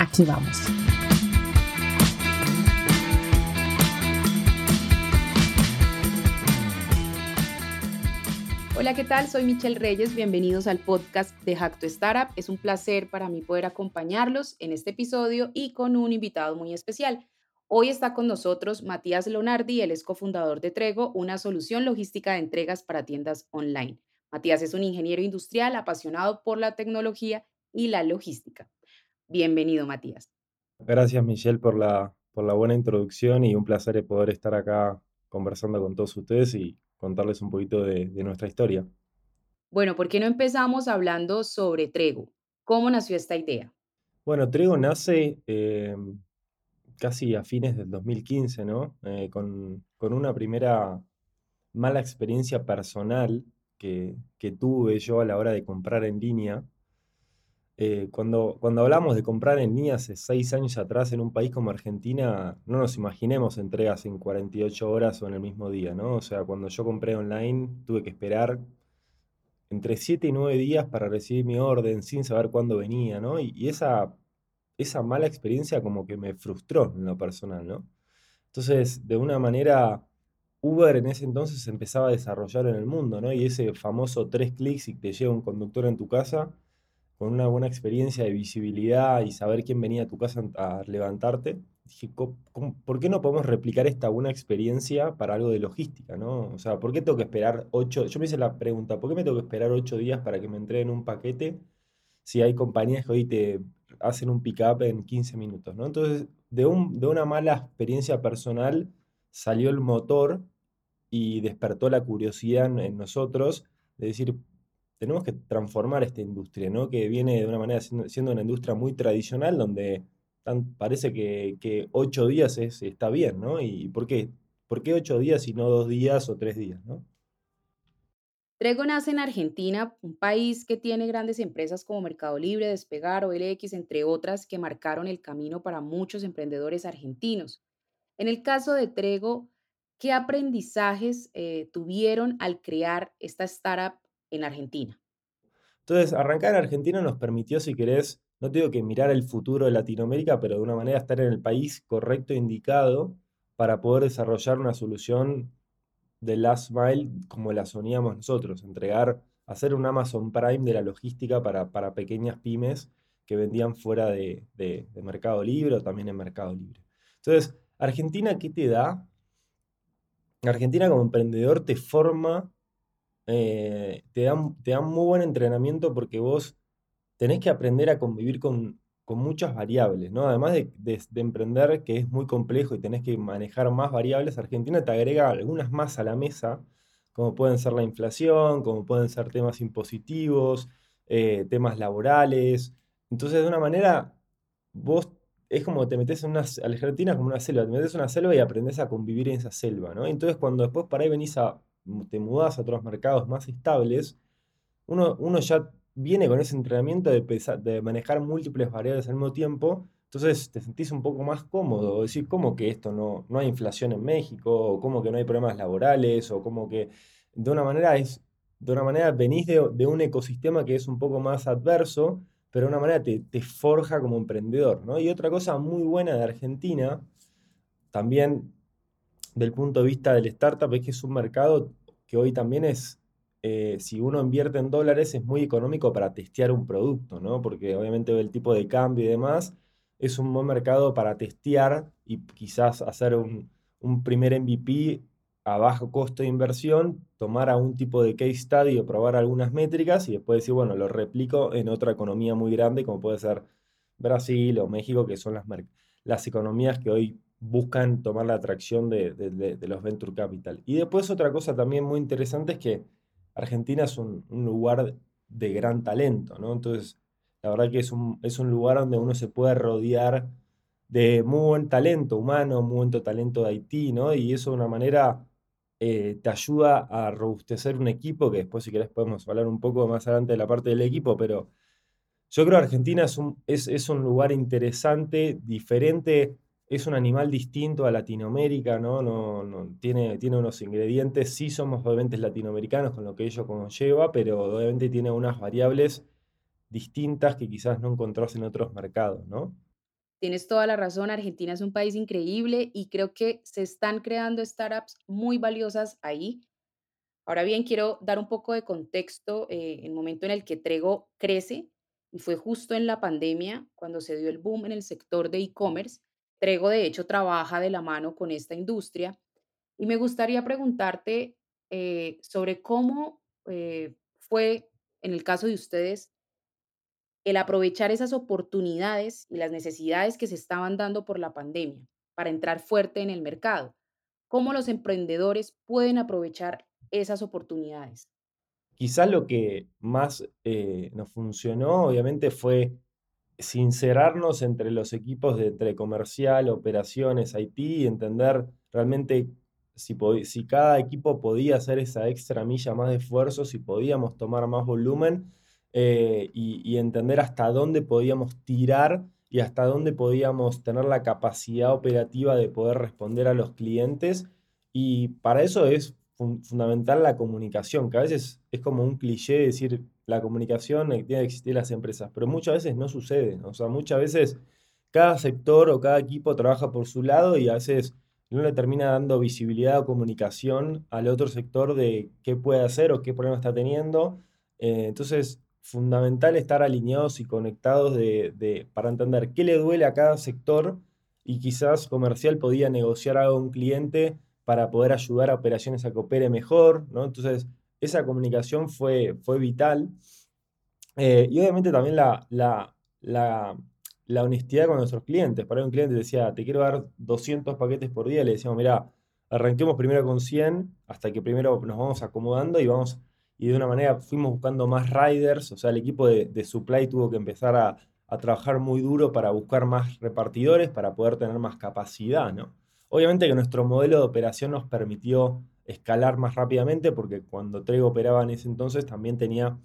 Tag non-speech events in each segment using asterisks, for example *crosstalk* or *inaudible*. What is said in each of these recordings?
Aquí vamos. Hola, ¿qué tal? Soy Michelle Reyes. Bienvenidos al podcast de Hack to Startup. Es un placer para mí poder acompañarlos en este episodio y con un invitado muy especial. Hoy está con nosotros Matías Leonardi, él es cofundador de Trego, una solución logística de entregas para tiendas online. Matías es un ingeniero industrial apasionado por la tecnología y la logística. Bienvenido, Matías. Gracias, Michelle, por la, por la buena introducción y un placer poder estar acá conversando con todos ustedes y contarles un poquito de, nuestra historia. Bueno, ¿por qué no empezamos hablando sobre Trego? ¿Cómo nació esta idea? Bueno, Trego nace em, casi a fines del 2015, ¿no? Eh, con, una primera mala experiencia personal que, tuve yo a la hora de comprar en línea. Eh, cuando, cuando hablamos de comprar en línea hace seis años atrás en un país como Argentina, no nos imaginemos entregas en 48 horas o en el mismo día, ¿no? O sea, cuando yo compré online tuve que esperar entre 7 y 9 días para recibir mi orden sin saber cuándo venía, ¿no? y esa esa mala experiencia como que me frustró en lo personal, ¿no? Entonces, de una manera, Uber en ese entonces empezaba a desarrollar en el mundo, ¿no? Y ese famoso tres clics y te llega un conductor en tu casa, con una buena experiencia de visibilidad y saber quién venía a tu casa a levantarte, dije, ¿por qué no podemos replicar esta buena experiencia para algo de logística, ¿no? O sea, ¿por qué tengo que esperar ocho? Yo me hice la pregunta, ¿por qué me tengo que esperar ocho días para que me entreguen un paquete si hay compañías que hoy te hacen un pick-up en 15 minutos, ¿no? Entonces, de, un, de una mala experiencia personal salió el motor y despertó la curiosidad en, nosotros de decir, tenemos que transformar esta industria, ¿no? Que viene de una manera siendo, una industria muy tradicional donde parece que, ocho días es, está bien, ¿no? ¿Y por qué? ¿Por qué ocho días y no dos días o tres días, ¿no? Trego nace en Argentina, un país que tiene grandes empresas como Mercado Libre, Despegar o LX, entre otras, que marcaron el camino para muchos emprendedores argentinos. En el caso de Trego, ¿qué aprendizajes eh, tuvieron al crear esta startup en Argentina? Entonces, arrancar en Argentina nos permitió, si querés, no tengo que mirar el futuro de Latinoamérica, pero de una manera estar en el país correcto e indicado para poder desarrollar una solución de last mile como la soñamos nosotros, entregar, hacer un Amazon Prime de la logística para, para pequeñas pymes que vendían fuera de, Mercado Libre o también en Mercado Libre. Entonces, Argentina, ¿qué te da? Argentina como emprendedor te forma, eh, te, da, te da un muy buen entrenamiento porque vos tenés que aprender a convivir con, con muchas variables, ¿no? Además de, emprender, que es muy complejo y tenés que manejar más variables, Argentina te agrega algunas más a la mesa, como pueden ser la inflación, como pueden ser temas impositivos, eh, temas laborales. Entonces, de una manera, vos es como te metes en una, Argentina como una selva, te metes en una selva y aprendes a convivir en esa selva, ¿no? Entonces, cuando después para ahí venís a, te mudás a otros mercados más estables, uno, uno ya viene con ese entrenamiento de, de manejar múltiples variables al mismo tiempo, entonces te sentís un poco más cómodo, decir, ¿cómo que esto no, no hay inflación en México? O ¿cómo que no hay problemas laborales? O ¿cómo que de una manera es, de una manera venís de, un ecosistema que es un poco más adverso, pero de una manera te, te, forja como emprendedor, ¿no? Y otra cosa muy buena de Argentina, también del punto de vista del startup, es que es un mercado que hoy también es eh, si uno invierte en dólares es muy económico para testear un producto, ¿no? Porque obviamente el tipo de cambio y demás es un buen mercado para testear y quizás hacer un, primer MVP a bajo costo de inversión, tomar a un tipo de case study o probar algunas métricas y después decir, bueno, lo replico en otra economía muy grande como puede ser Brasil o México, que son las, las economías que hoy buscan tomar la atracción de, de los venture capital. Y después otra cosa también muy interesante es que Argentina es un, lugar de gran talento, ¿no? Entonces, La verdad que es un, es un lugar donde uno se puede rodear de muy buen talento humano, muy buen talento de Haití, ¿no? Y eso de una manera eh, te ayuda a robustecer un equipo, que después si querés podemos hablar un poco más adelante de la parte del equipo, pero yo creo que Argentina es un, es, un lugar interesante, diferente, es un animal distinto a Latinoamérica, ¿no? No, no, tiene, tiene unos ingredientes, sí somos obviamente latinoamericanos con lo que ello conlleva, pero obviamente tiene unas variables distintas que quizás no encontrás en otros mercados, ¿no? Tienes toda la razón, Argentina es un país increíble y creo que se están creando startups muy valiosas ahí. Ahora bien, quiero dar un poco de contexto eh, el momento en el que Trego crece y fue justo en la pandemia cuando se dio el boom en el sector de e-commerce. Trego, de hecho, trabaja de la mano con esta industria y me gustaría preguntarte eh, sobre cómo eh, fue, en el caso de ustedes, el aprovechar esas oportunidades y las necesidades que se estaban dando por la pandemia para entrar fuerte en el mercado. ¿Cómo los emprendedores pueden aprovechar esas oportunidades? Quizás lo que más eh, nos funcionó, obviamente, fue sincerarnos entre los equipos de entre comercial, operaciones, IT y entender realmente si, si cada equipo podía hacer esa extra milla más de esfuerzo, si podíamos tomar más volumen eh, y, entender hasta dónde podíamos tirar y hasta dónde podíamos tener la capacidad operativa de poder responder a los clientes. Y para eso es fundamental la comunicación, que a veces es como un cliché decir la comunicación tiene que existir en las empresas, pero muchas veces no sucede. O sea, muchas veces cada sector o cada equipo trabaja por su lado y a veces no le termina dando visibilidad o comunicación al otro sector de qué puede hacer o qué problema está teniendo. Eh, entonces, fundamental estar alineados y conectados de, para entender qué le duele a cada sector y quizás comercial podía negociar a un cliente para poder ayudar a operaciones a que mejor, ¿no? Entonces, esa comunicación fue, fue vital. Eh, y obviamente también la, la, la, honestidad con nuestros clientes. Para un cliente decía, te quiero dar 200 paquetes por día, le decíamos, mira, arranquemos primero con 100 hasta que primero nos vamos acomodando y vamos y de una manera fuimos buscando más riders, o sea, el equipo de, supply tuvo que empezar a, trabajar muy duro para buscar más repartidores, para poder tener más capacidad, ¿no? Obviamente que nuestro modelo de operación nos permitió escalar más rápidamente porque cuando Trego operaba en ese entonces también tenía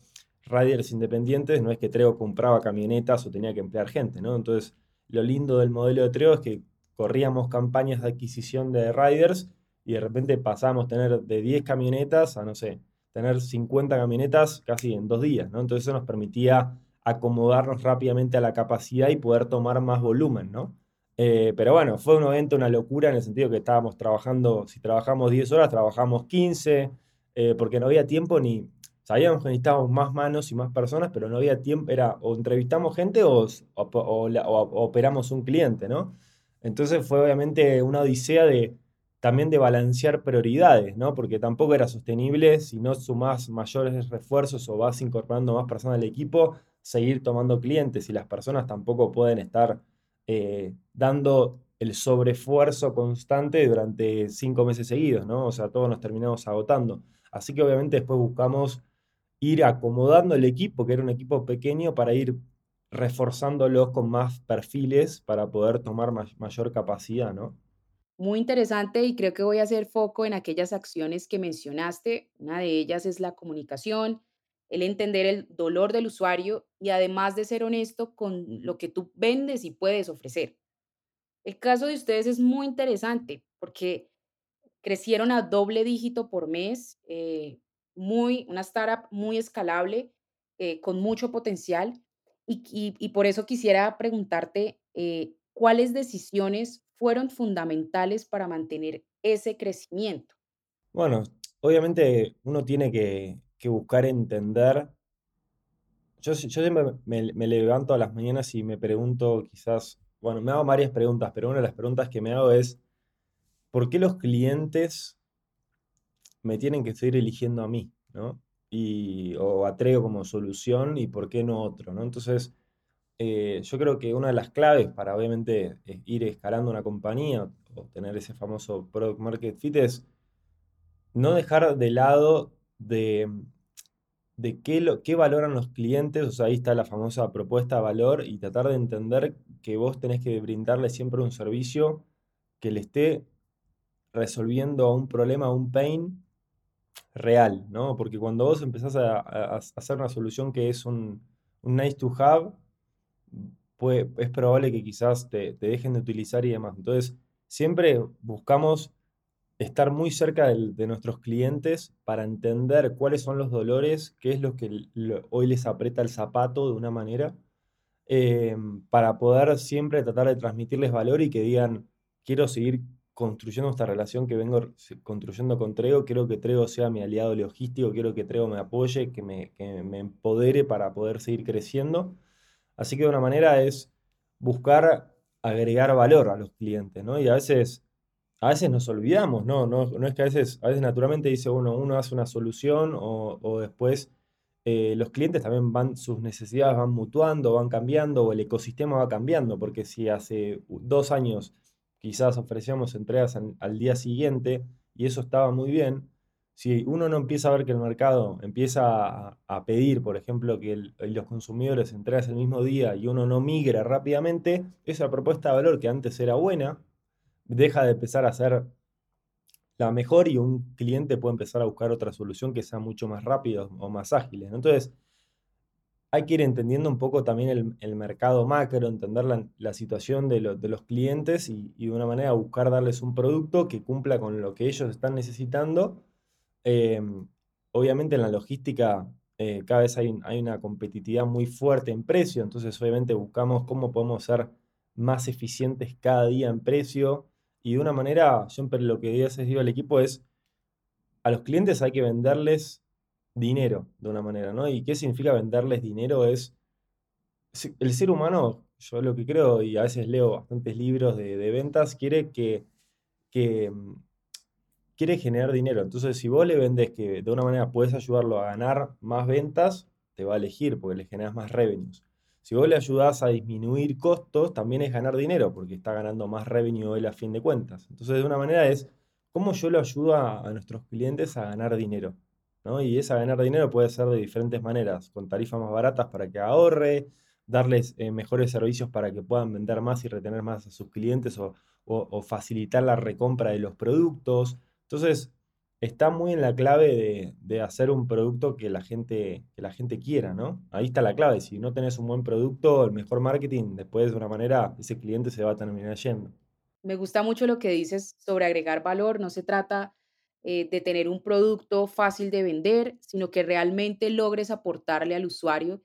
riders independientes, no es que Trego compraba camionetas o tenía que emplear gente, ¿no? Entonces, lo lindo del modelo de Trego es que corríamos campañas de adquisición de riders y de repente pasamos a tener de 10 camionetas a, no sé, tener 50 camionetas casi en dos días, ¿no? Entonces eso nos permitía acomodarnos rápidamente a la capacidad y poder tomar más volumen, ¿no? Eh, pero bueno, fue un evento, una locura en el sentido que estábamos trabajando, si trabajamos 10 horas, trabajamos 15, eh, porque no había tiempo ni, sabíamos que necesitábamos más manos y más personas, pero no había tiempo, era o entrevistamos gente o, o operamos un cliente, ¿no? Entonces fue obviamente una odisea de también de balancear prioridades, ¿no? Porque tampoco era sostenible si no sumás mayores refuerzos o vas incorporando más personas al equipo, seguir tomando clientes y las personas tampoco pueden estar eh, dando el sobreesfuerzo constante durante cinco meses seguidos, ¿no? O sea, todos nos terminamos agotando. Así que obviamente después buscamos ir acomodando el equipo, que era un equipo pequeño, para ir reforzándolos con más perfiles para poder tomar mayor capacidad, ¿no? Muy interesante y creo que voy a hacer foco en aquellas acciones que mencionaste. Una de ellas es la comunicación, el entender el dolor del usuario y además de ser honesto con lo que tú vendes y puedes ofrecer. El caso de ustedes es muy interesante porque crecieron a doble dígito por mes, eh, muy, una startup muy escalable, eh, con mucho potencial. Y, por eso quisiera preguntarte eh, cuáles decisiones fueron fundamentales para mantener ese crecimiento? Bueno, obviamente uno tiene que, buscar entender. Yo, siempre me, levanto a las mañanas y me pregunto, quizás, bueno, me hago varias preguntas, pero una de las preguntas que me hago es, ¿por qué los clientes me tienen que seguir eligiendo a mí? ¿no? Y, o atreo como solución y por qué no otro, ¿no? Entonces, eh, yo creo que una de las claves para obviamente eh, ir escalando una compañía o tener ese famoso product market fit es no dejar de lado de de qué, lo, qué valoran los clientes, o sea, ahí está la famosa propuesta de valor y tratar de entender que vos tenés que brindarle siempre un servicio que le esté resolviendo un problema, un pain real, ¿no? Porque cuando vos empezás a, hacer una solución que es un, nice to have, es probable que quizás te, te, dejen de utilizar y demás. Entonces, siempre buscamos estar muy cerca de, nuestros clientes para entender cuáles son los dolores, qué es lo que hoy les aprieta el zapato de una manera, eh, para poder siempre tratar de transmitirles valor y que digan, quiero seguir construyendo esta relación que vengo construyendo con Trego, quiero que Trego sea mi aliado logístico, quiero que Trego me apoye, que me, que me empodere para poder seguir creciendo. Así que de una manera es buscar agregar valor a los clientes, ¿no? Y a veces a veces nos olvidamos, ¿no? No, no es que a veces, a veces naturalmente dice uno, uno hace una solución o, después eh, los clientes también van, sus necesidades van mutuando, van cambiando o el ecosistema va cambiando, porque si hace dos años quizás ofrecíamos entregas al, día siguiente y eso estaba muy bien, si uno no empieza a ver que el mercado empieza a, pedir, por ejemplo, que los consumidores entregas el mismo día y uno no migra rápidamente, esa propuesta de valor que antes era buena, deja de empezar a ser la mejor y un cliente puede empezar a buscar otra solución que sea mucho más rápida o más ágil. Entonces, hay que ir entendiendo un poco también el, mercado macro, entender la, situación de, los clientes y, de una manera buscar darles un producto que cumpla con lo que ellos están necesitando. Em, obviamente en la logística eh, cada vez hay, hay, una competitividad muy fuerte en precio, entonces obviamente buscamos cómo podemos ser más eficientes cada día en precio, y de una manera, siempre lo que les digo al equipo es, a los clientes hay que venderles dinero de una manera, ¿no? ¿Y qué significa venderles dinero? Es, el ser humano, yo lo que creo, y a veces leo bastantes libros de, ventas, quiere que, quiere generar dinero. Entonces, si vos le vendes que de una manera puedes ayudarlo a ganar más ventas, te va a elegir porque le generas más revenues. Si vos le ayudás a disminuir costos, también es ganar dinero, porque está ganando más revenue él a fin de cuentas. Entonces, de una manera es, ¿cómo yo le ayudo a, nuestros clientes a ganar dinero? ¿no? Y esa ganar dinero puede ser de diferentes maneras, con tarifas más baratas para que ahorre, darles eh, mejores servicios para que puedan vender más y retener más a sus clientes o, o facilitar la recompra de los productos. Entonces, está muy en la clave de, hacer un producto que la, gente, que la gente quiera, ¿no? Ahí está la clave. Si no tenés un buen producto, el mejor marketing, después de una manera, ese cliente se va a terminar yendo. Me gusta mucho lo que dices sobre agregar valor. No se trata eh, de tener un producto fácil de vender, sino que realmente logres aportarle al usuario.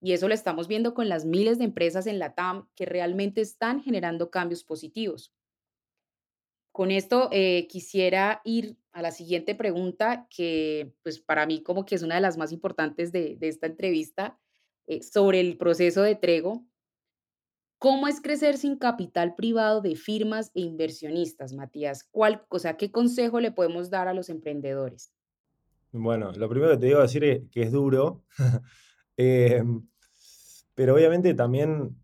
Y eso lo estamos viendo con las miles de empresas en la TAM que realmente están generando cambios positivos. Con esto eh, quisiera ir a la siguiente pregunta, que pues para mí como que es una de las más importantes de, esta entrevista, eh, sobre el proceso de Trego. ¿Cómo es crecer sin capital privado de firmas e inversionistas, Matías? ¿Cuál, o ¿Qué consejo le podemos dar a los emprendedores? Bueno, lo primero que te digo decir es que es duro, *laughs* pero obviamente también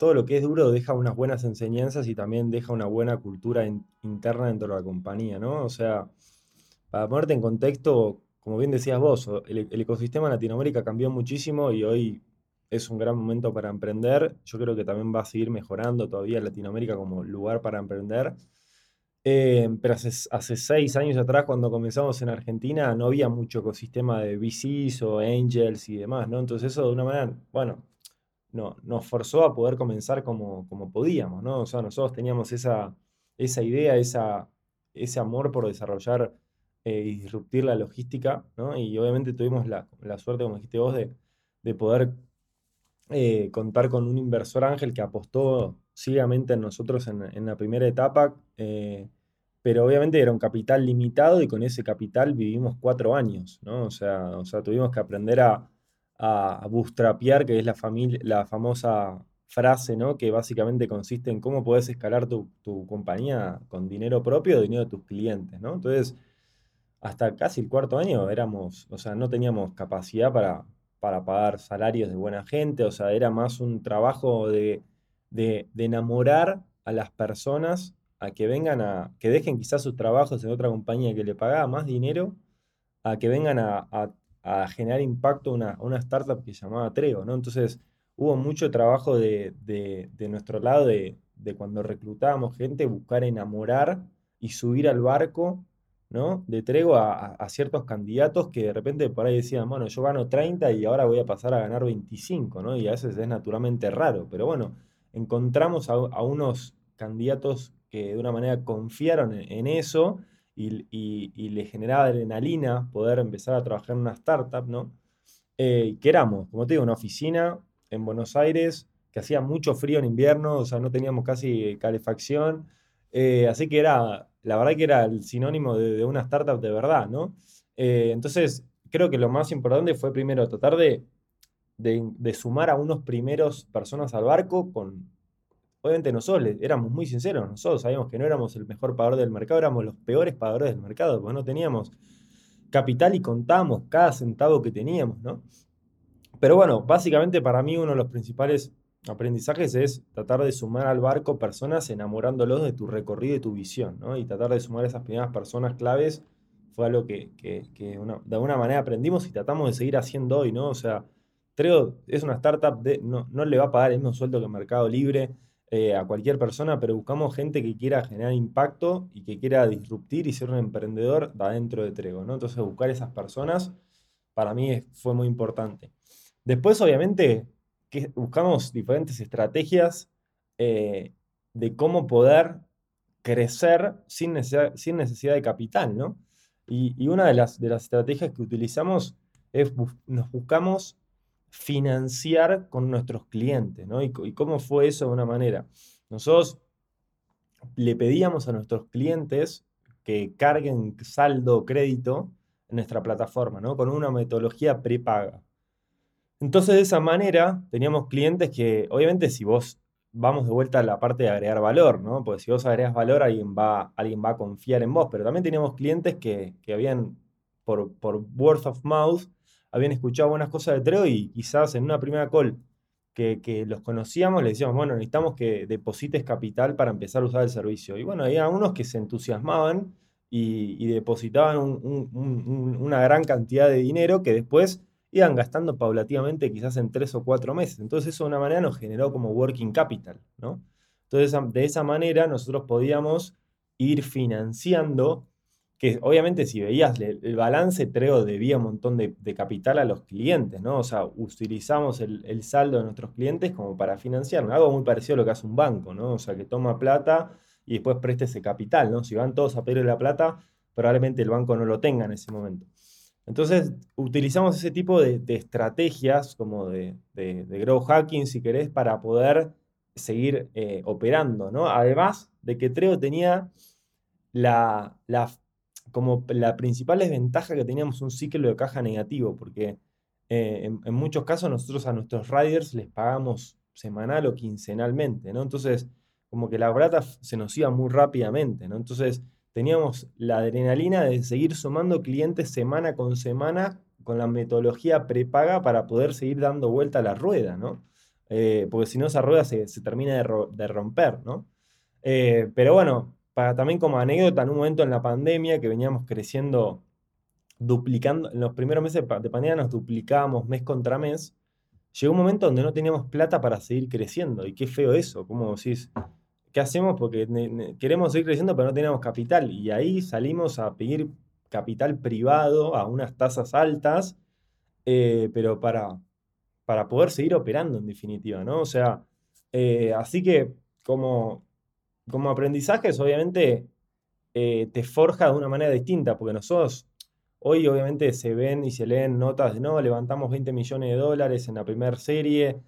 todo lo que es duro deja unas buenas enseñanzas y también deja una buena cultura interna dentro de la compañía, ¿no? O sea, para ponerte en contexto, como bien decías vos, el, ecosistema en Latinoamérica cambió muchísimo y hoy es un gran momento para emprender. Yo creo que también va a seguir mejorando todavía Latinoamérica como lugar para emprender. Eh, pero hace, hace, seis años atrás, cuando comenzamos en Argentina, no había mucho ecosistema de VCs o angels y demás, ¿no? Entonces eso de una manera, bueno, no, nos forzó a poder comenzar como, como podíamos, ¿no? O sea, nosotros teníamos esa, esa idea, esa, ese amor por desarrollar eh, y disruptir la logística, ¿no? Y obviamente tuvimos la, suerte, como dijiste vos, de, de poder eh, contar con un inversor ángel que apostó ciegamente en nosotros en, la primera etapa, eh, pero obviamente era un capital limitado y con ese capital vivimos cuatro años, ¿no? O sea, o sea tuvimos que aprender a a, bootstrapear, que es la, la famosa frase, ¿no? Que básicamente consiste en cómo puedes escalar tu, compañía con dinero propio o dinero de tus clientes, ¿no? Entonces, hasta casi el cuarto año éramos, o sea, no teníamos capacidad para, para pagar salarios de buena gente, o sea, era más un trabajo de, de, enamorar a las personas a que vengan a, que dejen quizás sus trabajos en otra compañía que le pagaba más dinero, a que vengan a generar impacto a una, una, startup que se llamaba Trego, ¿no? Entonces hubo mucho trabajo de, de, nuestro lado de, de, cuando reclutábamos gente, buscar enamorar y subir al barco, ¿no? De Trego a, a, ciertos candidatos que de repente por ahí decían, bueno, yo gano 30 y ahora voy a pasar a ganar 25, ¿no? Y a veces es naturalmente raro, pero bueno, encontramos a, a unos candidatos que de una manera confiaron en, eso y, y, le generaba adrenalina poder empezar a trabajar en una startup, ¿no? Eh, que éramos, como te digo, una oficina en Buenos Aires que hacía mucho frío en invierno, o sea, no teníamos casi calefacción, eh, así que era, la verdad que era el sinónimo de, una startup de verdad, ¿no? Eh, entonces, creo que lo más importante fue primero tratar de, de, de, sumar a unos primeros personas al barco con, obviamente nosotros éramos muy sinceros, nosotros sabíamos que no éramos el mejor pagador del mercado, éramos los peores pagadores del mercado, porque no teníamos capital y contábamos cada centavo que teníamos, ¿no? Pero bueno, básicamente para mí uno de los principales aprendizajes es tratar de sumar al barco personas enamorándolos de tu recorrido y tu visión, ¿no? Y tratar de sumar esas primeras personas claves fue algo que, de alguna manera aprendimos y tratamos de seguir haciendo hoy, ¿no? O sea, creo es una startup, de, no, no le va a pagar el mismo sueldo que Mercado Libre, eh, a cualquier persona, pero buscamos gente que quiera generar impacto y que quiera disruptir y ser un emprendedor de adentro de Trego, ¿no? Entonces buscar esas personas para mí fue muy importante. Después, obviamente, que buscamos diferentes estrategias eh, de cómo poder crecer sin necesidad, de capital, ¿no? Y, una de las estrategias que utilizamos es nos buscamos financiar con nuestros clientes, ¿no? Y, cómo fue eso de una manera. Nosotros le pedíamos a nuestros clientes que carguen saldo o crédito en nuestra plataforma, ¿no? Con una metodología prepaga. Entonces, de esa manera, teníamos clientes que, obviamente, si vos vamos de vuelta a la parte de agregar valor, ¿no? Porque si vos agregas valor, alguien va, alguien va a confiar en vos. Pero también teníamos clientes que, habían, por, por word of mouth, habían escuchado buenas cosas de Treo y quizás en una primera call que, los conocíamos, le decíamos, bueno, necesitamos que deposites capital para empezar a usar el servicio. Y bueno, había unos que se entusiasmaban y, depositaban una gran cantidad de dinero que después iban gastando paulativamente quizás en tres o cuatro meses. Entonces eso de una manera nos generó como working capital, ¿no? Entonces de esa manera nosotros podíamos ir financiando que obviamente si veías el, balance, Treo debía un montón de, capital a los clientes, ¿no? O sea, utilizamos el, saldo de nuestros clientes como para financiar, algo muy parecido a lo que hace un banco, ¿no? O sea, que toma plata y después presta ese capital, ¿no? Si van todos a pedir la plata, probablemente el banco no lo tenga en ese momento. Entonces, utilizamos ese tipo de, estrategias como de, de, grow hacking, si querés, para poder seguir eh, operando, ¿no? Además de que Treo tenía la, la como la principal desventaja que teníamos un ciclo de caja negativo, porque eh, en, muchos casos nosotros a nuestros riders les pagamos semanal o quincenalmente, ¿no? Entonces, como que la plata se nos iba muy rápidamente, ¿no? Entonces, teníamos la adrenalina de seguir sumando clientes semana con semana con la metodología prepaga para poder seguir dando vuelta a la rueda, ¿no? Eh, porque si no, esa rueda se, termina de, romper, ¿no? Eh, pero bueno, también como anécdota, en un momento en la pandemia que veníamos creciendo, duplicando, en los primeros meses de pandemia nos duplicábamos mes contra mes, llegó un momento donde no teníamos plata para seguir creciendo. Y qué feo eso, como decís, ¿qué hacemos? Porque queremos seguir creciendo, pero no tenemos capital. Y ahí salimos a pedir capital privado a unas tasas altas, eh, pero para, para poder seguir operando en definitiva, ¿no? O sea, eh, así que como como aprendizajes, obviamente, eh, te forja de una manera distinta, porque nosotros hoy obviamente se ven y se leen notas de, no, levantamos 20 millones de dólares en la primera serie.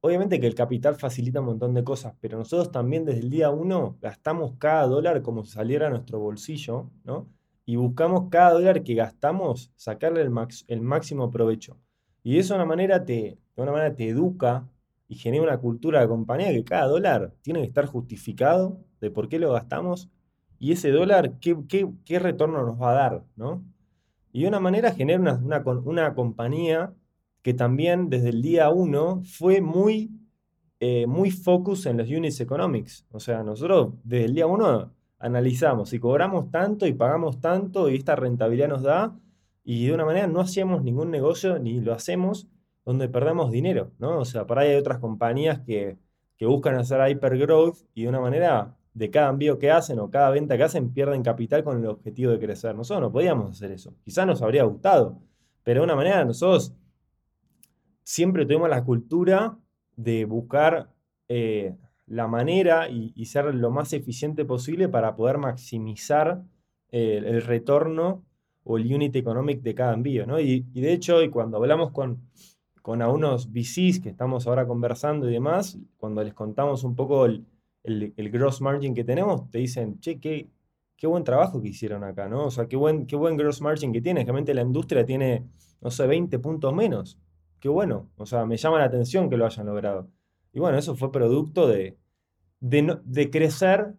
Obviamente que el capital facilita un montón de cosas, pero nosotros también desde el día uno gastamos cada dólar como si saliera a nuestro bolsillo, ¿no? Y buscamos cada dólar que gastamos sacarle el, el máximo provecho. Y eso de una manera te, de una manera te educa y genera una cultura de compañía que cada dólar tiene que estar justificado de por qué lo gastamos y ese dólar qué, qué, retorno nos va a dar, ¿no? Y de una manera genera una, una, compañía que también desde el día uno fue muy, eh, muy focus en los units economics. O sea, nosotros desde el día uno analizamos si cobramos tanto y pagamos tanto y esta rentabilidad nos da, y de una manera no hacíamos ningún negocio ni lo hacemos donde perdamos dinero, ¿no? O sea, por ahí hay otras compañías que, que buscan hacer hypergrowth y de una manera de cada envío que hacen o cada venta que hacen pierden capital con el objetivo de crecer. Nosotros no podíamos hacer eso. Quizás nos habría gustado, pero de una manera nosotros siempre tuvimos la cultura de buscar eh, la manera y, ser lo más eficiente posible para poder maximizar el retorno o el unit economic de cada envío. ¿no? Y, de hecho, y cuando hablamos con, con algunos VCs que estamos ahora conversando y demás, cuando les contamos un poco el, el, gross margin que tenemos, te dicen, che, qué, qué buen trabajo que hicieron acá, ¿no? O sea, qué buen, qué buen gross margin que tiene. Realmente la industria tiene, no sé, 20 puntos menos. Qué bueno. O sea, me llama la atención que lo hayan logrado. Y bueno, eso fue producto de, de, crecer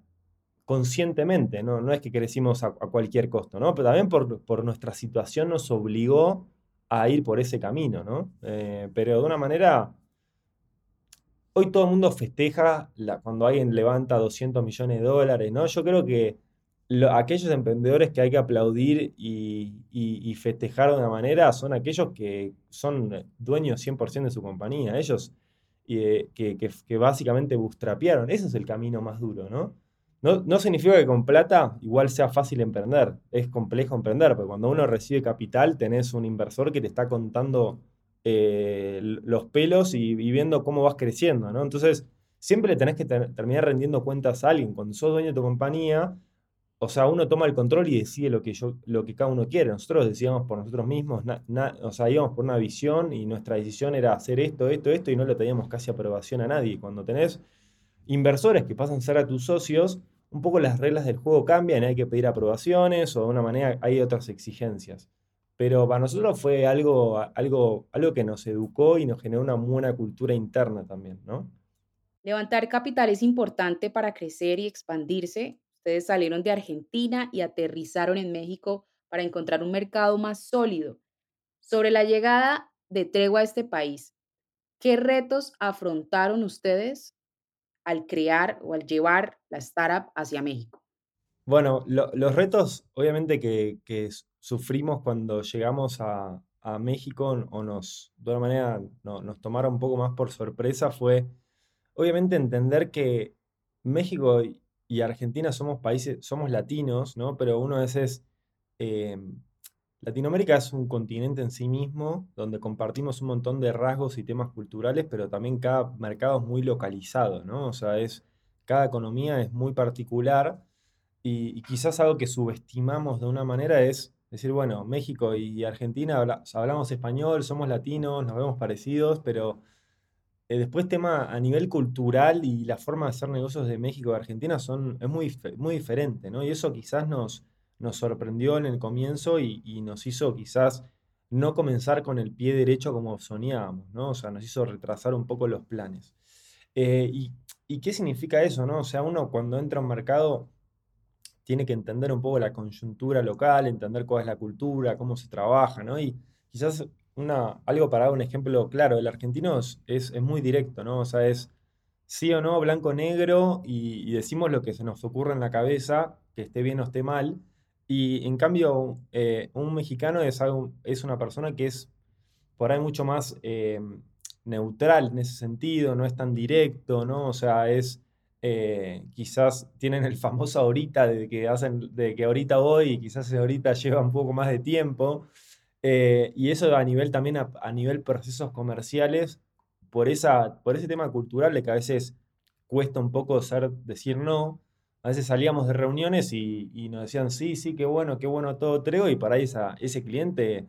conscientemente, ¿no? No es que crecimos a, cualquier costo, ¿no? Pero también por, nuestra situación nos obligó a ir por ese camino, ¿no? Eh, pero de una manera, hoy todo el mundo festeja cuando alguien levanta 200 millones de dólares, ¿no? Yo creo que aquellos emprendedores que hay que aplaudir y, festejar de una manera son aquellos que son dueños 100% de su compañía. Ellos eh, que, básicamente bootstrapearon. Ese es el camino más duro, ¿no? ¿No? significa que con plata igual sea fácil emprender. Es complejo emprender, porque cuando uno recibe capital tenés un inversor que te está contando eh, los pelos y, viendo cómo vas creciendo, ¿no? Entonces, siempre tenés que terminar rendiendo cuentas a alguien. Cuando sos dueño de tu compañía, o sea, uno toma el control y decide lo que, yo, lo que cada uno quiere. Nosotros decíamos por nosotros mismos, o sea, íbamos por una visión y nuestra decisión era hacer esto, esto, esto, y no le teníamos casi aprobación a nadie. Cuando tenés inversores que pasan a ser a tus socios, un poco las reglas del juego cambian, hay que pedir aprobaciones o de una manera hay otras exigencias. Pero para nosotros fue algo, algo, algo que nos educó y nos generó una buena cultura interna también, ¿no? Levantar capital es importante para crecer y expandirse, Ustedes salieron de Argentina y aterrizaron en México para encontrar un mercado más sólido. Sobre la llegada de Tregua a este país, ¿qué retos afrontaron ustedes al crear o al llevar la startup hacia México? Bueno, los retos obviamente que, sufrimos cuando llegamos a, México o nos, de alguna manera, nos tomaron un poco más por sorpresa fue obviamente entender que México y Argentina somos países, somos latinos, ¿no? Pero uno a veces, em, Latinoamérica es un continente en sí mismo, donde compartimos un montón de rasgos y temas culturales, pero también cada mercado es muy localizado, ¿no? O sea, es, cada economía es muy particular y, quizás algo que subestimamos de una manera es decir, bueno, México y Argentina hablamos español, somos latinos, nos vemos parecidos, pero eh, después tema a nivel cultural y la forma de hacer negocios de México y Argentina son, es muy, muy diferente, ¿no? Y eso quizás nos, nos sorprendió en el comienzo y, nos hizo quizás no comenzar con el pie derecho como soñábamos, ¿no? O sea, nos hizo retrasar un poco los planes. Eh, y, qué significa eso, no? O sea, uno cuando entra a un mercado tiene que entender un poco la coyuntura local, entender cuál es la cultura, cómo se trabaja, ¿no? Y quizás algo para dar un ejemplo claro, el argentino es, muy directo, ¿no? O sea, es sí o no, blanco-negro, y, decimos lo que se nos ocurre en la cabeza, que esté bien o esté mal. Y en cambio, eh, un mexicano es, es una persona que es por ahí mucho más eh, neutral en ese sentido, no es tan directo, ¿no? O sea, es. Eh, quizás tienen el famoso ahorita de que hacen de que ahorita voy y quizás ahorita lleva un poco más de tiempo y eso a nivel también a, nivel procesos comerciales, por, esa, por ese tema cultural de que a veces cuesta un poco ser, decir no. A veces salíamos de reuniones y, nos decían, sí, sí, qué bueno, qué bueno todo trego, y para ahí ese cliente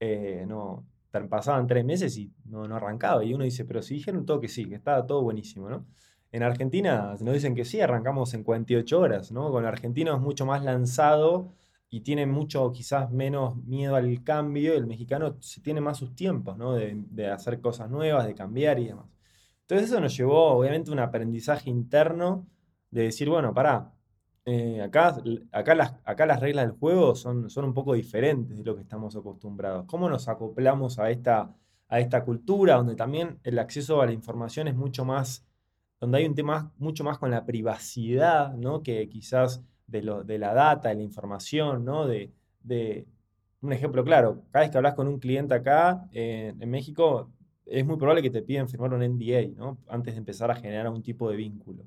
eh, no, pasaban tres meses y no, no arrancaba. Y uno dice, pero si dijeron todo que sí, que estaba todo buenísimo, ¿no? En Argentina nos dicen que sí, arrancamos en 48 horas, ¿no? Con argentino es mucho más lanzado y tiene mucho, quizás menos miedo al cambio, el mexicano tiene más sus tiempos, ¿no? De, hacer cosas nuevas, de cambiar y demás. Entonces eso nos llevó, obviamente, un aprendizaje interno de decir, bueno, pará, eh, acá, acá, las, acá las reglas del juego son, son un poco diferentes de lo que estamos acostumbrados. ¿Cómo nos acoplamos a esta, a esta cultura donde también el acceso a la información es mucho más, donde hay un tema mucho más con la privacidad, ¿no? Que quizás de, lo, de la data, de la información, ¿no? De, un ejemplo claro, cada vez que hablas con un cliente acá eh, en México, es muy probable que te piden firmar un NDA, ¿no? Antes de empezar a generar algún tipo de vínculo.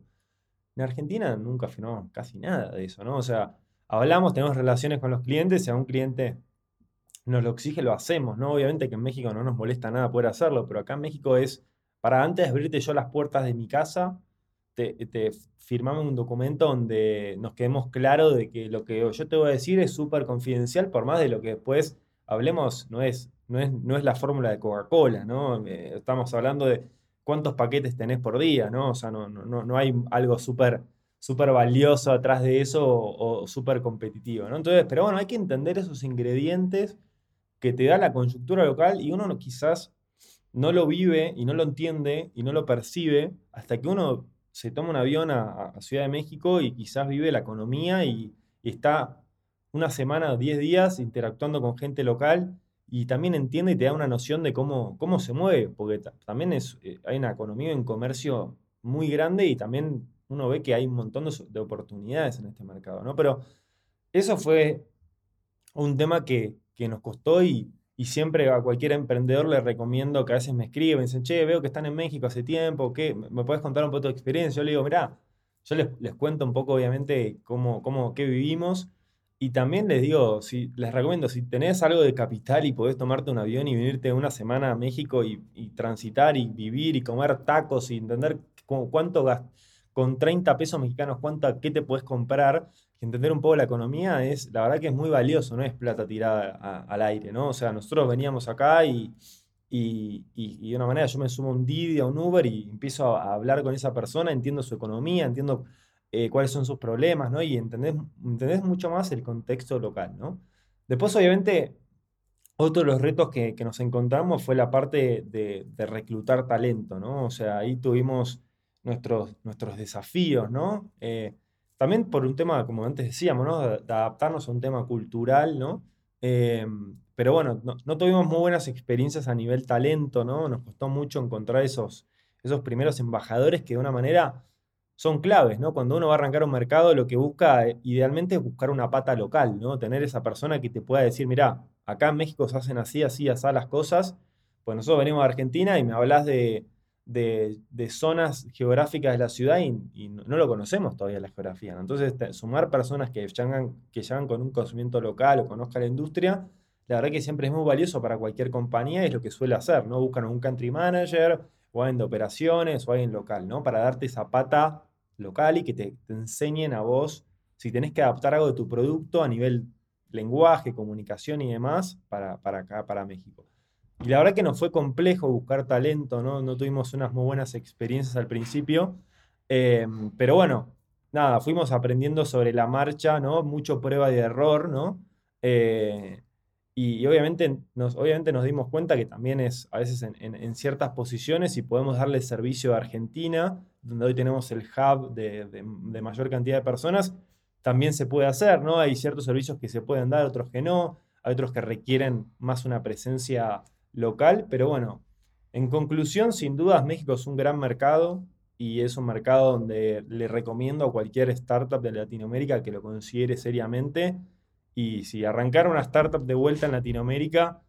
En Argentina nunca firmamos casi nada de eso, ¿no? O sea, hablamos, tenemos relaciones con los clientes, si a un cliente nos lo exige, lo hacemos, ¿no? Obviamente que en México no nos molesta nada poder hacerlo, pero acá en México es, para antes de abrirte yo las puertas de mi casa, te, firmamos un documento donde nos quedemos claros de que lo que yo te voy a decir es súper confidencial, por más de lo que después hablemos, no es, no es, no es la fórmula de Coca-Cola, ¿no? Eh, estamos hablando de cuántos paquetes tenés por día, ¿no? O sea, no, no, no hay algo súper valioso atrás de eso o, súper competitivo, ¿no? Entonces, pero bueno, hay que entender esos ingredientes que te da la coyuntura local y uno quizás no lo vive y no lo entiende y no lo percibe hasta que uno se toma un avión a, Ciudad de México y quizás vive la economía y, está una semana o diez días interactuando con gente local y también entiende y te da una noción de cómo, cómo se mueve, porque también es, eh, hay una economía en comercio muy grande y también uno ve que hay un montón de, oportunidades en este mercado, ¿no? Pero eso fue un tema que, que nos costó y, y siempre a cualquier emprendedor le recomiendo que a veces me escriben, dicen, che, veo que están en México hace tiempo, ¿qué? ¿Me puedes contar un poco de tu experiencia? Yo le digo, mirá, yo les, les cuento un poco, obviamente, cómo, cómo, qué vivimos. Y también les digo, si, les recomiendo, si tenés algo de capital y podés tomarte un avión y venirte una semana a México y, y transitar y vivir y comer tacos y entender cuánto gastas con 30 pesos mexicanos, cuánto, qué te puedes comprar, entender un poco la economía es, la verdad que es muy valioso, no es plata tirada al aire, ¿no? O sea, nosotros veníamos acá y, y, y, de una manera yo me sumo a un Didi, a un Uber y empiezo a hablar con esa persona, entiendo su economía, entiendo eh, cuáles son sus problemas, ¿no? Y entendés, entendés mucho más el contexto local, ¿no? Después, obviamente, otro de los retos que, que nos encontramos fue la parte de, de, reclutar talento, ¿no? O sea, ahí tuvimos nuestros, nuestros desafíos, ¿no? Eh, también por un tema, como antes decíamos, ¿no? De, adaptarnos a un tema cultural, ¿no? Em, pero bueno, no, tuvimos muy buenas experiencias a nivel talento, ¿no? Nos costó mucho encontrar esos, esos primeros embajadores que de una manera son claves, ¿no? Cuando uno va a arrancar un mercado, lo que busca eh, idealmente es buscar una pata local, ¿no? Tener esa persona que te pueda decir, mira, acá en México se hacen así, así, así las cosas. Pues nosotros venimos de Argentina y me hablas de, de, zonas geográficas de la ciudad y, no, lo conocemos todavía la geografía. Entonces, sumar personas que llegan, que llegan con un conocimiento local o conozcan la industria, la verdad que siempre es muy valioso para cualquier compañía y es lo que suele hacer, ¿no? Buscan un country manager o alguien de operaciones o alguien local, ¿no? Para darte esa pata local y que te, enseñen a vos si tenés que adaptar algo de tu producto a nivel lenguaje, comunicación y demás para, para acá, para México. Y la verdad que nos fue complejo buscar talento, ¿no? No tuvimos unas muy buenas experiencias al principio. Em, pero bueno, nada, fuimos aprendiendo sobre la marcha, ¿no? Mucho prueba y error, ¿no? Eh, y, obviamente, nos, obviamente nos dimos cuenta que también es a veces en, ciertas posiciones y podemos darle servicio a Argentina, donde hoy tenemos el hub de, de, mayor cantidad de personas, también se puede hacer, ¿no? Hay ciertos servicios que se pueden dar, otros que no, hay otros que requieren más una presencia local, pero bueno, en conclusión, sin dudas, México es un gran mercado y es un mercado donde le recomiendo a cualquier startup de Latinoamérica que lo considere seriamente. Y si arrancara una startup de vuelta en Latinoamérica,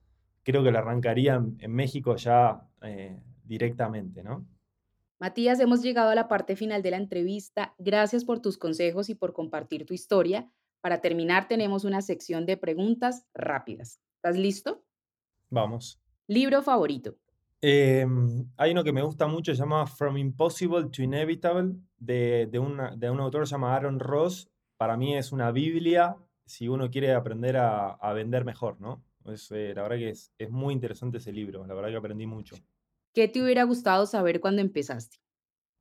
creo que la arrancaría en, México ya eh, directamente, ¿no? Matías, hemos llegado a la parte final de la entrevista. Gracias por tus consejos y por compartir tu historia. Para terminar, tenemos una sección de preguntas rápidas. ¿Estás listo? Vamos. Libro favorito. Em, hay uno que me gusta mucho, se llama From Impossible to Inevitable, de, de, una, de un autor que se llama Aaron Ross. Para mí es una Biblia si uno quiere aprender a, a vender mejor, ¿no? Es, eh, la verdad que es, es muy interesante ese libro, la verdad que aprendí mucho. ¿Qué te hubiera gustado saber cuando empezaste?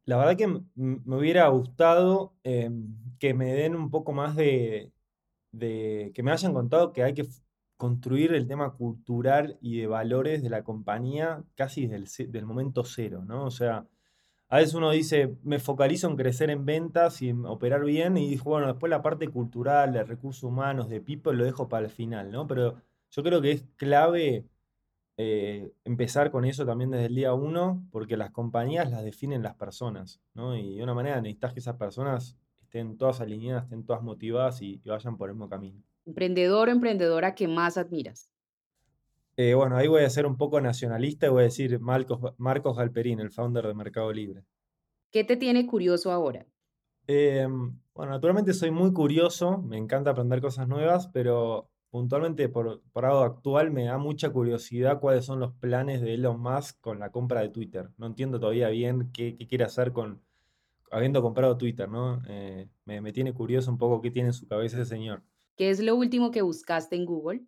La verdad que me hubiera gustado em, que me den un poco más de, de, que me hayan contado que hay que construir el tema cultural y de valores de la compañía casi desde el del momento cero, ¿no? O sea, a veces uno dice, me focalizo en crecer en ventas y en operar bien, y dijo, bueno, después la parte cultural, de recursos humanos, de people, lo dejo para el final, ¿no? Pero yo creo que es clave eh, empezar con eso también desde el día uno, porque las compañías las definen las personas, ¿no? Y de una manera necesitas que esas personas estén todas alineadas, estén todas motivadas y vayan por el mismo camino. Emprendedor o emprendedora que más admiras. Eh, bueno, ahí voy a ser un poco nacionalista y voy a decir Marcos, Marcos Galperín, el founder de Mercado Libre. ¿Qué te tiene curioso ahora? Em, bueno, naturalmente soy muy curioso, me encanta aprender cosas nuevas, pero puntualmente por, por algo actual me da mucha curiosidad cuáles son los planes de Elon Musk con la compra de Twitter. No entiendo todavía bien qué, qué quiere hacer con, habiendo comprado Twitter, ¿no? Eh, me, me tiene curioso un poco qué tiene en su cabeza ese señor. ¿Qué es lo último que buscaste en Google?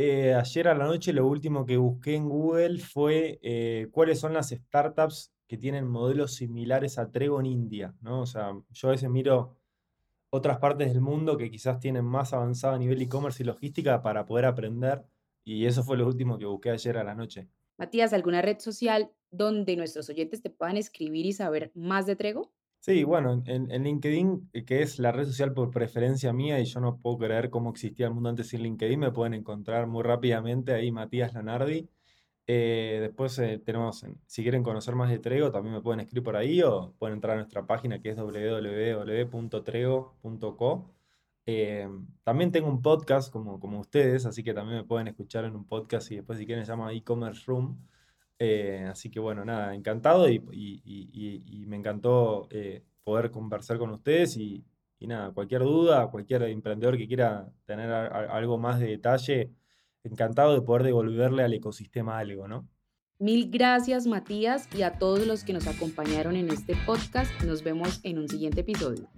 Eh, ayer a la noche lo último que busqué en Google fue eh, cuáles son las startups que tienen modelos similares a Trego en India, ¿no? O sea, yo a veces miro otras partes del mundo que quizás tienen más avanzado a nivel e-commerce y logística para poder aprender, y eso fue lo último que busqué ayer a la noche. Matías, ¿alguna red social donde nuestros oyentes te puedan escribir y saber más de Trego? Sí, bueno, en, en LinkedIn, eh, que es la red social por preferencia mía, y yo no puedo creer cómo existía el mundo antes sin LinkedIn, me pueden encontrar muy rápidamente ahí Matías Lanardi. Eh, después eh, tenemos, si quieren conocer más de Trego, también me pueden escribir por ahí o pueden entrar a nuestra página que es www.trego.co. también tengo un podcast como, como ustedes, así que también me pueden escuchar en un podcast y después si quieren se llama e-commerce room. Eh, así que bueno, nada, encantado y, me encantó eh, poder conversar con ustedes y, nada, cualquier duda, cualquier emprendedor que quiera tener algo más de detalle, encantado de poder devolverle al ecosistema algo, ¿no? Mil gracias Matías y a todos los que nos acompañaron en este podcast. Nos vemos en un siguiente episodio.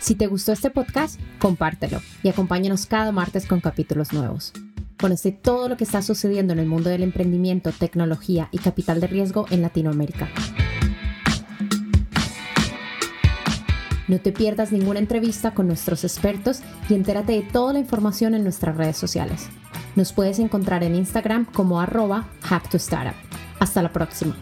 Si te gustó este podcast, compártelo y acompáñanos cada martes con capítulos nuevos. Conoce todo lo que está sucediendo en el mundo del emprendimiento, tecnología y capital de riesgo en Latinoamérica. No te pierdas ninguna entrevista con nuestros expertos y entérate de toda la información en nuestras redes sociales. Nos puedes encontrar en Instagram como arroba hacktostartup. Hasta la próxima.